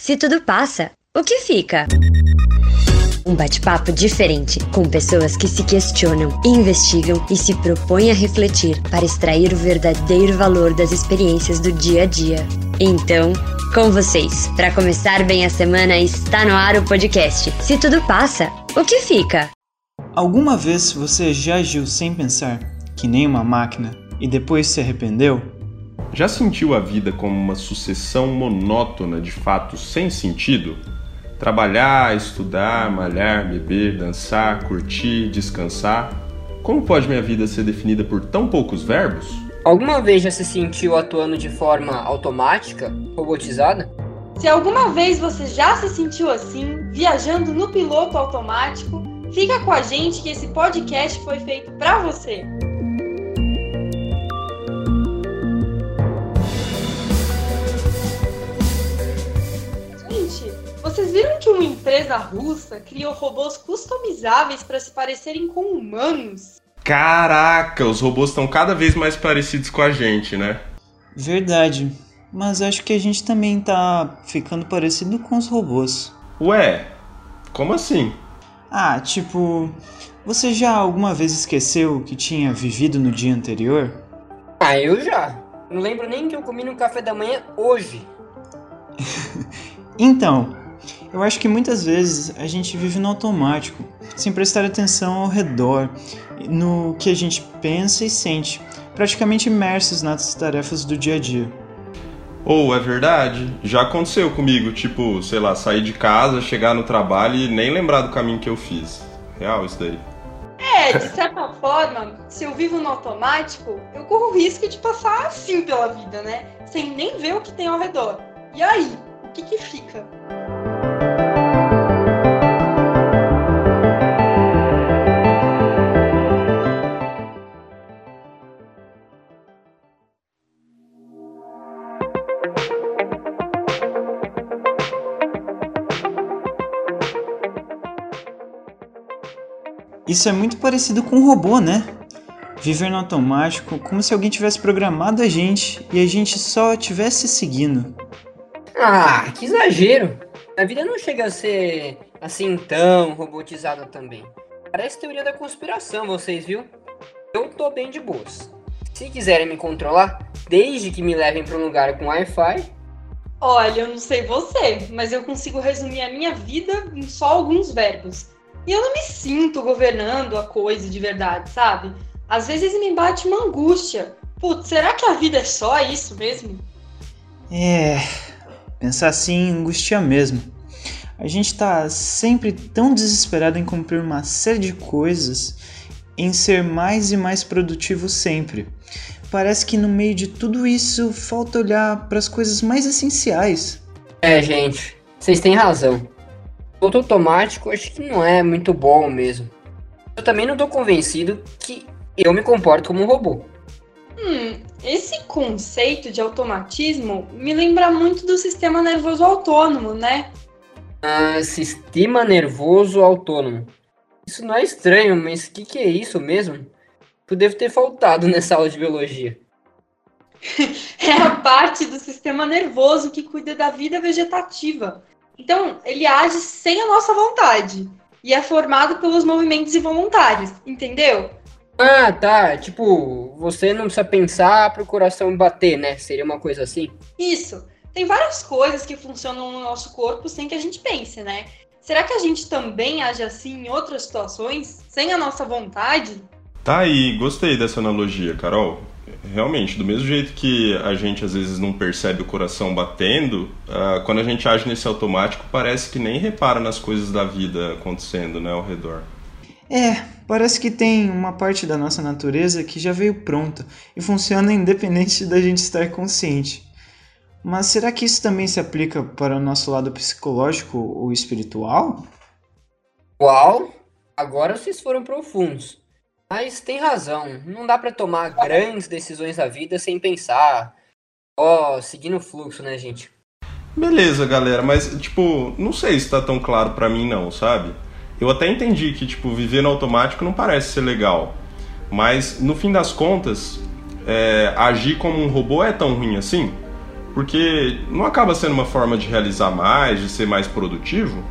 Se tudo passa, o que fica? Um bate-papo diferente, com pessoas que se questionam, investigam e se propõem a refletir para extrair o verdadeiro valor das experiências do dia a dia. Então, com vocês, para começar bem a semana, está no ar o podcast. Se tudo passa, o que fica? Alguma vez você já agiu sem pensar, que nem uma máquina, e depois se arrependeu? Já sentiu a vida como uma sucessão monótona de fatos sem sentido? Trabalhar, estudar, malhar, beber, dançar, curtir, descansar. Como pode minha vida ser definida por tão poucos verbos? Alguma vez já se sentiu atuando de forma automática, robotizada? Se alguma vez você já se sentiu assim, viajando no piloto automático, fica com a gente que esse podcast foi feito para você. Vocês viram que uma empresa russa criou robôs customizáveis para se parecerem com humanos? Caraca, os robôs estão cada vez mais parecidos com a gente, né? Verdade. Mas acho que a gente também tá ficando parecido com os robôs. Ué, como assim? Ah, tipo, você já alguma vez esqueceu o que tinha vivido no dia anterior? Ah, eu já. Não lembro nem que eu comi no café da manhã hoje. então, eu acho que muitas vezes a gente vive no automático, sem prestar atenção ao redor, no que a gente pensa e sente, praticamente imersos nas tarefas do dia a dia. Ou oh, é verdade, já aconteceu comigo, tipo, sei lá, sair de casa, chegar no trabalho e nem lembrar do caminho que eu fiz. Real isso daí. É, de certa forma, se eu vivo no automático, eu corro o risco de passar assim pela vida, né? Sem nem ver o que tem ao redor. E aí, o que que fica? Isso é muito parecido com um robô, né? Viver no automático, como se alguém tivesse programado a gente e a gente só tivesse seguindo. Ah, que exagero! A vida não chega a ser assim tão robotizada também. Parece teoria da conspiração, vocês viu? Eu tô bem de boas. Se quiserem me controlar, desde que me levem para um lugar com Wi-Fi. Olha, eu não sei você, mas eu consigo resumir a minha vida em só alguns verbos. E eu não me sinto governando a coisa de verdade, sabe? Às vezes me bate uma angústia. Putz, será que a vida é só isso mesmo? É, pensar assim angustia mesmo. A gente tá sempre tão desesperado em cumprir uma série de coisas, em ser mais e mais produtivo sempre. Parece que no meio de tudo isso falta olhar para as coisas mais essenciais. É, gente, vocês têm razão piloto automático acho que não é muito bom mesmo. Eu também não tô convencido que eu me comporto como um robô. Hum, esse conceito de automatismo me lembra muito do sistema nervoso autônomo, né? Ah, sistema nervoso autônomo. Isso não é estranho, mas o que, que é isso mesmo? Tu deve ter faltado nessa aula de biologia. é a parte do sistema nervoso que cuida da vida vegetativa. Então, ele age sem a nossa vontade. E é formado pelos movimentos involuntários, entendeu? Ah, tá. Tipo, você não precisa pensar para o coração bater, né? Seria uma coisa assim? Isso. Tem várias coisas que funcionam no nosso corpo sem que a gente pense, né? Será que a gente também age assim em outras situações, sem a nossa vontade? Tá aí, gostei dessa analogia, Carol realmente, do mesmo jeito que a gente às vezes não percebe o coração batendo, uh, quando a gente age nesse automático, parece que nem repara nas coisas da vida acontecendo né, ao redor. É, parece que tem uma parte da nossa natureza que já veio pronta e funciona independente da gente estar consciente. Mas será que isso também se aplica para o nosso lado psicológico ou espiritual? Uau! Agora vocês foram profundos. Mas tem razão, não dá para tomar grandes decisões da vida sem pensar, ó, seguindo o fluxo, né, gente? Beleza, galera, mas tipo, não sei se tá tão claro para mim não, sabe? Eu até entendi que tipo viver no automático não parece ser legal, mas no fim das contas, é, agir como um robô é tão ruim assim? Porque não acaba sendo uma forma de realizar mais, de ser mais produtivo?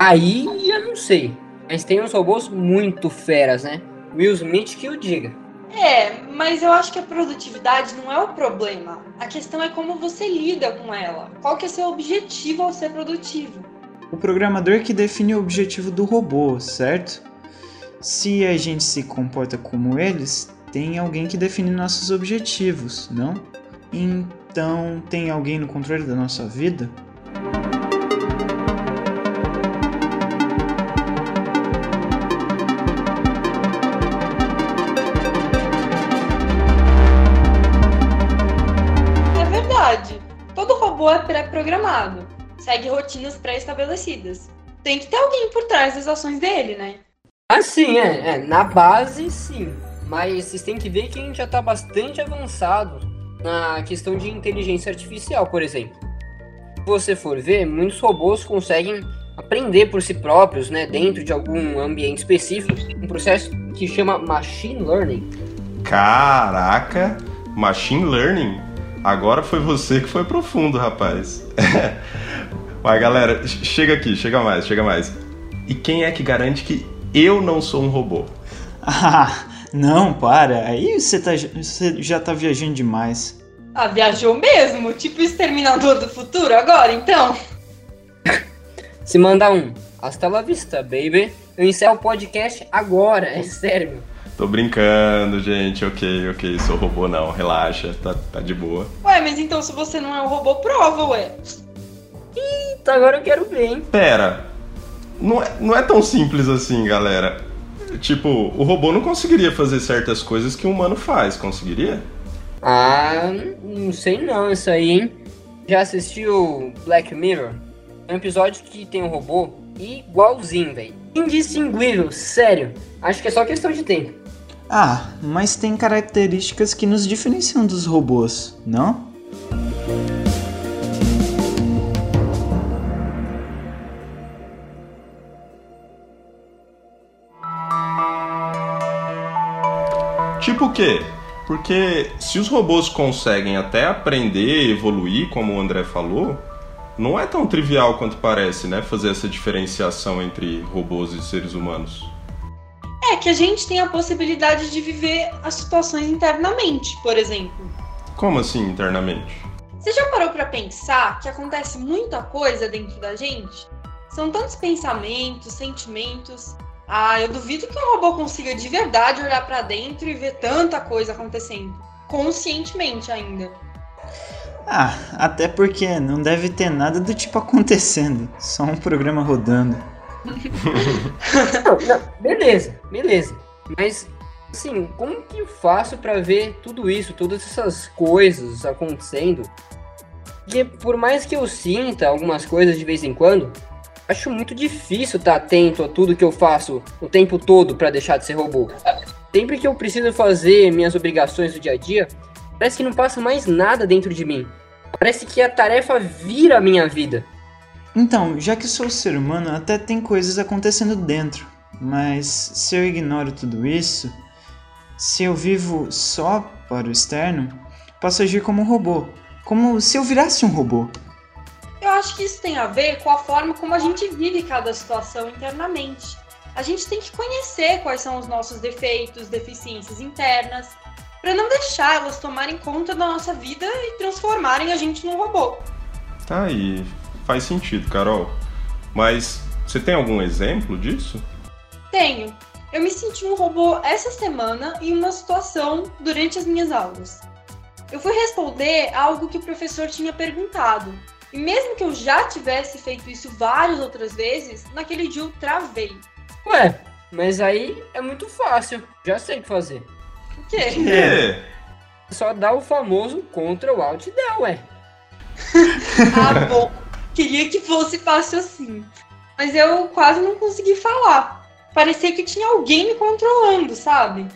Aí eu não sei. Mas tem uns robôs muito feras, né? Will Smith que o diga. É, mas eu acho que a produtividade não é o problema. A questão é como você lida com ela. Qual que é seu objetivo ao ser produtivo? O programador que define o objetivo do robô, certo? Se a gente se comporta como eles, tem alguém que define nossos objetivos, não? Então, tem alguém no controle da nossa vida? Segue rotinas pré-estabelecidas. Tem que ter alguém por trás das ações dele, né? Assim, é, é, na base sim. Mas vocês têm que ver que a gente já tá bastante avançado na questão de inteligência artificial, por exemplo. Se você for ver, muitos robôs conseguem aprender por si próprios, né, dentro de algum ambiente específico, um processo que chama machine learning. Caraca, machine learning. Agora foi você que foi profundo, rapaz. Mas galera, chega aqui, chega mais, chega mais. E quem é que garante que eu não sou um robô? Ah, não, para. Aí você, tá, você já tá viajando demais. Ah, viajou mesmo? Tipo Exterminador do Futuro agora, então? Se mandar um hasta la vista, baby, eu encerro o podcast agora, é sério. Tô brincando, gente. Ok, ok. Sou robô não. Relaxa, tá, tá de boa. Ué, mas então se você não é um robô, prova, ué. Eita, agora eu quero ver, hein? Pera. Não é, não é tão simples assim, galera. Tipo, o robô não conseguiria fazer certas coisas que um humano faz, conseguiria? Ah, não sei não isso aí, hein? Já assistiu Black Mirror? É um episódio que tem um robô igualzinho, velho. Indistinguível, sério. Acho que é só questão de tempo. Ah, mas tem características que nos diferenciam dos robôs, não? Tipo o quê? Porque se os robôs conseguem até aprender, evoluir, como o André falou, não é tão trivial quanto parece, né? Fazer essa diferenciação entre robôs e seres humanos. Que a gente tem a possibilidade de viver as situações internamente, por exemplo. Como assim internamente? Você já parou pra pensar que acontece muita coisa dentro da gente? São tantos pensamentos, sentimentos. Ah, eu duvido que um robô consiga de verdade olhar pra dentro e ver tanta coisa acontecendo, conscientemente ainda. Ah, até porque não deve ter nada do tipo acontecendo, só um programa rodando. Não, beleza, beleza. Mas, assim, como que eu faço pra ver tudo isso, todas essas coisas acontecendo? Porque por mais que eu sinta algumas coisas de vez em quando, acho muito difícil estar atento a tudo que eu faço o tempo todo pra deixar de ser robô. Sempre que eu preciso fazer minhas obrigações do dia a dia, parece que não passa mais nada dentro de mim. Parece que a tarefa vira a minha vida. Então, já que sou ser humano, até tem coisas acontecendo dentro, mas se eu ignoro tudo isso, se eu vivo só para o externo, posso agir como um robô, como se eu virasse um robô. Eu acho que isso tem a ver com a forma como a gente vive cada situação internamente. A gente tem que conhecer quais são os nossos defeitos, deficiências internas, para não deixar elas tomarem conta da nossa vida e transformarem a gente num robô. Tá aí, faz sentido, Carol. Mas você tem algum exemplo disso? Tenho. Eu me senti um robô essa semana em uma situação durante as minhas aulas. Eu fui responder algo que o professor tinha perguntado. E mesmo que eu já tivesse feito isso várias outras vezes, naquele dia eu travei. Ué, mas aí é muito fácil. Já sei o que fazer. O quê? É. Só dá o famoso Ctrl Alt Del, ué. Ah, bom. Queria que fosse fácil assim. Mas eu quase não consegui falar. Parecia que tinha alguém me controlando, sabe?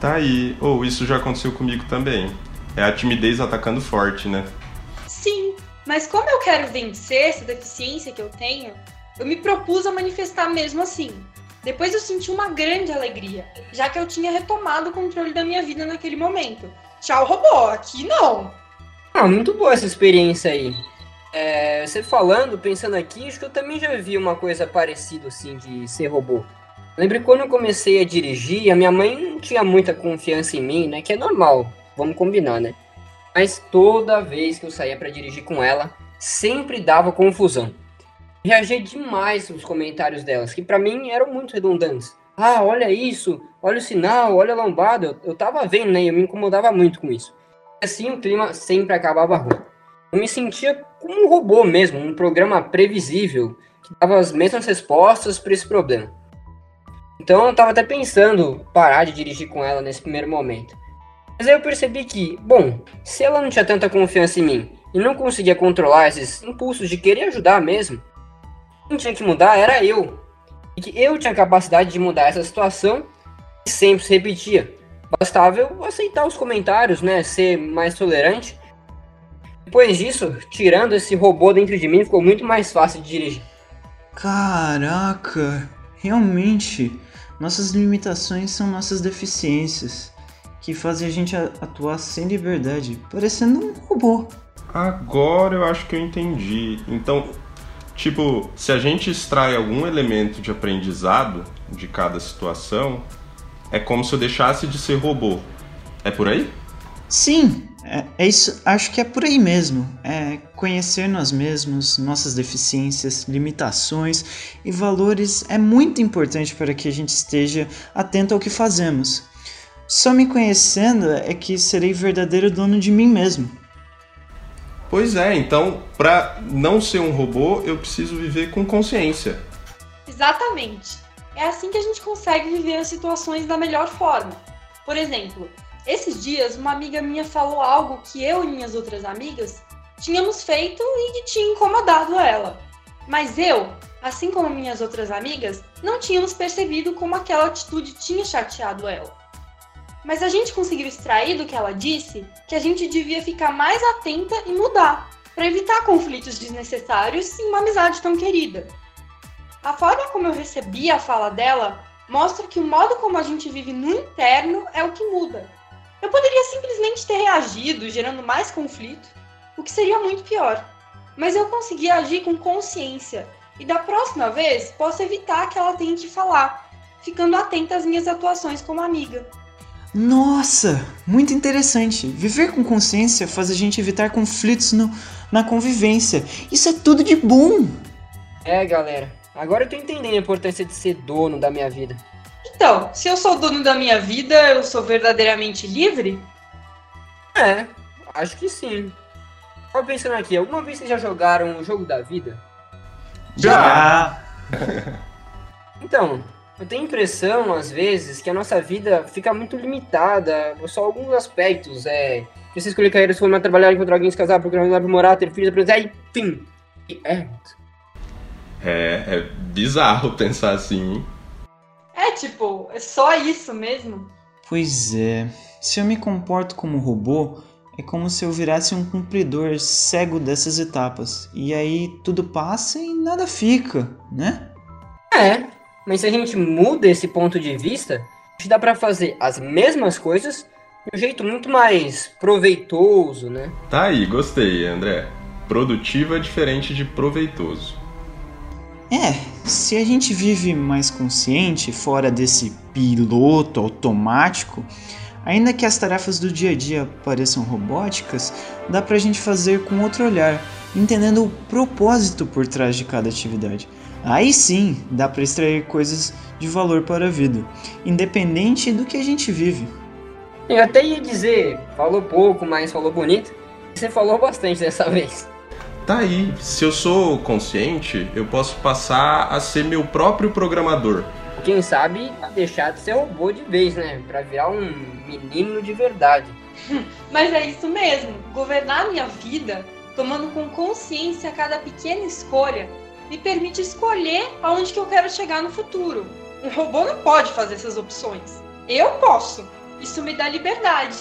Tá aí. Ou isso já aconteceu comigo também. É a timidez atacando forte, né? Sim, mas como eu quero vencer essa deficiência que eu tenho, eu me propus a manifestar mesmo assim. Depois eu senti uma grande alegria, já que eu tinha retomado o controle da minha vida naquele momento. Tchau, robô, aqui não. Ah, muito boa essa experiência aí. É, você falando, pensando aqui, acho que eu também já vi uma coisa parecida assim de ser robô. Lembro quando eu comecei a dirigir, a minha mãe não tinha muita confiança em mim, né? Que é normal, vamos combinar, né? Mas toda vez que eu saía para dirigir com ela, sempre dava confusão. Reagia demais os comentários delas, que para mim eram muito redundantes. Ah, olha isso, olha o sinal, olha a lombada. Eu, eu tava vendo, né? Eu me incomodava muito com isso. Assim o clima sempre acabava ruim. Eu me sentia como um robô mesmo, um programa previsível, que dava as mesmas respostas para esse problema. Então eu tava até pensando parar de dirigir com ela nesse primeiro momento. Mas aí eu percebi que, bom, se ela não tinha tanta confiança em mim e não conseguia controlar esses impulsos de querer ajudar mesmo, quem tinha que mudar era eu. E que eu tinha capacidade de mudar essa situação e sempre se repetia. Bastava eu aceitar os comentários, né, ser mais tolerante. Depois disso, tirando esse robô dentro de mim, ficou muito mais fácil de dirigir. Caraca, realmente nossas limitações são nossas deficiências, que fazem a gente atuar sem liberdade, parecendo um robô. Agora eu acho que eu entendi. Então, tipo, se a gente extrai algum elemento de aprendizado de cada situação, é como se eu deixasse de ser robô. É por aí? Sim, é, é, isso, acho que é por aí mesmo. É conhecer nós mesmos, nossas deficiências, limitações e valores é muito importante para que a gente esteja atento ao que fazemos. Só me conhecendo é que serei verdadeiro dono de mim mesmo. Pois é, então, para não ser um robô, eu preciso viver com consciência. Exatamente. É assim que a gente consegue viver as situações da melhor forma. Por exemplo, esses dias, uma amiga minha falou algo que eu e minhas outras amigas tínhamos feito e que tinha incomodado ela. Mas eu, assim como minhas outras amigas, não tínhamos percebido como aquela atitude tinha chateado ela. Mas a gente conseguiu extrair do que ela disse que a gente devia ficar mais atenta e mudar, para evitar conflitos desnecessários em uma amizade tão querida. A forma como eu recebi a fala dela mostra que o modo como a gente vive no interno é o que muda eu poderia simplesmente ter reagido, gerando mais conflito, o que seria muito pior. Mas eu consegui agir com consciência e da próxima vez posso evitar que ela tenha que falar, ficando atenta às minhas atuações como amiga. Nossa, muito interessante. Viver com consciência faz a gente evitar conflitos no, na convivência. Isso é tudo de bom. É, galera. Agora eu tô entendendo a importância de ser dono da minha vida. Então, se eu sou dono da minha vida, eu sou verdadeiramente livre? É, acho que sim. Tava pensando aqui, alguma vez vocês já jogaram o jogo da vida? Já! então, eu tenho a impressão, às vezes, que a nossa vida fica muito limitada, só alguns aspectos. É. Precisa escolher carreira, se for trabalhar, encontrar alguém, se casar, procurar morar, ter filhos, aprender, enfim. É. É, é bizarro pensar assim, hein? É tipo, é só isso mesmo? Pois é. Se eu me comporto como robô, é como se eu virasse um cumpridor cego dessas etapas. E aí tudo passa e nada fica, né? É, mas se a gente muda esse ponto de vista, a gente dá para fazer as mesmas coisas de um jeito muito mais proveitoso, né? Tá aí, gostei, André. Produtivo é diferente de proveitoso. É, se a gente vive mais consciente, fora desse piloto automático, ainda que as tarefas do dia a dia pareçam robóticas, dá pra gente fazer com outro olhar, entendendo o propósito por trás de cada atividade. Aí sim, dá para extrair coisas de valor para a vida, independente do que a gente vive. Eu até ia dizer, falou pouco, mas falou bonito. Você falou bastante dessa vez. Tá aí, se eu sou consciente, eu posso passar a ser meu próprio programador. Quem sabe deixar de ser robô de vez, né? Pra virar um menino de verdade. Mas é isso mesmo. Governar minha vida, tomando com consciência cada pequena escolha, me permite escolher aonde que eu quero chegar no futuro. Um robô não pode fazer essas opções. Eu posso. Isso me dá liberdade.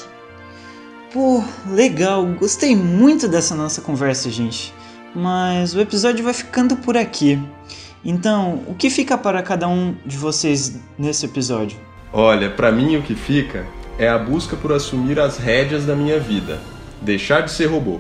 Pô, legal, gostei muito dessa nossa conversa, gente. Mas o episódio vai ficando por aqui. Então, o que fica para cada um de vocês nesse episódio? Olha, para mim o que fica é a busca por assumir as rédeas da minha vida. deixar de ser robô.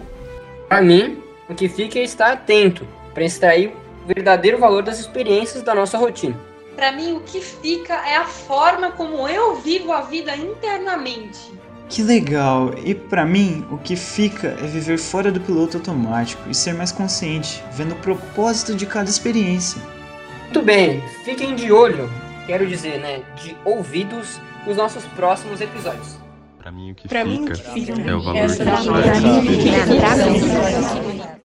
Para mim, o que fica é estar atento para extrair o verdadeiro valor das experiências da nossa rotina. Para mim, o que fica é a forma como eu vivo a vida internamente. Que legal! E para mim, o que fica é viver fora do piloto automático e ser mais consciente, vendo o propósito de cada experiência. Muito bem, fiquem de olho, quero dizer, né, de ouvidos nos nossos próximos episódios. Para mim o que Pra fica mim, o que fica é o valor essa que é a gente dá minha de experiência. Pra mim,